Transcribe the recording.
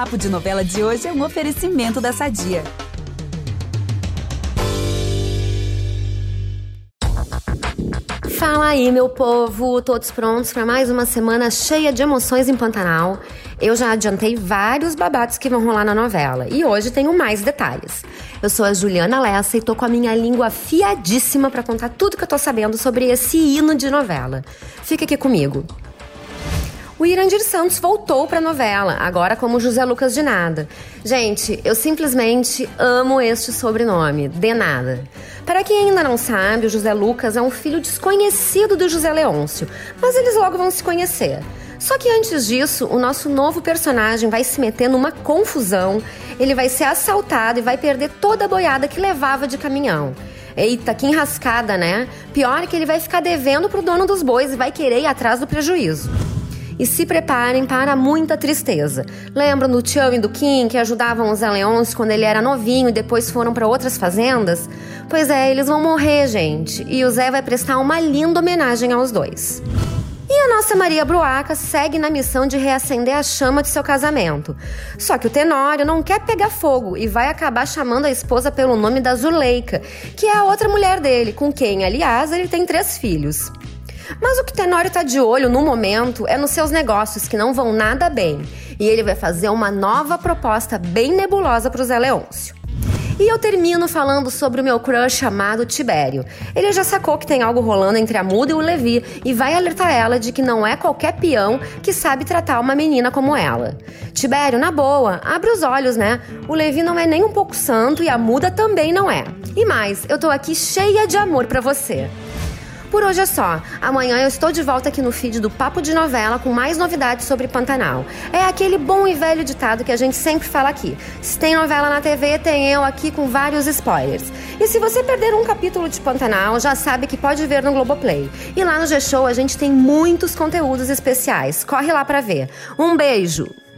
Papo de Novela de hoje é um oferecimento da Sadia. Fala aí, meu povo! Todos prontos para mais uma semana cheia de emoções em Pantanal? Eu já adiantei vários babados que vão rolar na novela e hoje tenho mais detalhes. Eu sou a Juliana Lessa e tô com a minha língua afiadíssima para contar tudo que eu tô sabendo sobre esse hino de novela. Fica aqui comigo o Irandir Santos voltou para a novela, agora como José Lucas de Nada. Gente, eu simplesmente amo este sobrenome, de nada. Para quem ainda não sabe, o José Lucas é um filho desconhecido do José Leôncio, mas eles logo vão se conhecer. Só que antes disso, o nosso novo personagem vai se meter numa confusão, ele vai ser assaltado e vai perder toda a boiada que levava de caminhão. Eita, que enrascada, né? Pior é que ele vai ficar devendo pro dono dos bois e vai querer ir atrás do prejuízo e se preparem para muita tristeza. Lembram do Tchau e do Kim que ajudavam o Zé Leôncio quando ele era novinho e depois foram para outras fazendas? Pois é, eles vão morrer, gente, e o Zé vai prestar uma linda homenagem aos dois. E a nossa Maria Bruaca segue na missão de reacender a chama de seu casamento. Só que o Tenório não quer pegar fogo e vai acabar chamando a esposa pelo nome da Zuleika, que é a outra mulher dele, com quem, aliás, ele tem três filhos. Mas o que Tenório tá de olho no momento é nos seus negócios que não vão nada bem. E ele vai fazer uma nova proposta bem nebulosa para o Zé Leôncio. E eu termino falando sobre o meu crush chamado Tibério. Ele já sacou que tem algo rolando entre a Muda e o Levi e vai alertar ela de que não é qualquer peão que sabe tratar uma menina como ela. Tibério, na boa, abre os olhos, né? O Levi não é nem um pouco santo e a Muda também não é. E mais, eu tô aqui cheia de amor para você. Por hoje é só. Amanhã eu estou de volta aqui no feed do Papo de Novela com mais novidades sobre Pantanal. É aquele bom e velho ditado que a gente sempre fala aqui. Se tem novela na TV, tem eu aqui com vários spoilers. E se você perder um capítulo de Pantanal, já sabe que pode ver no Globoplay. E lá no G-Show a gente tem muitos conteúdos especiais. Corre lá para ver. Um beijo!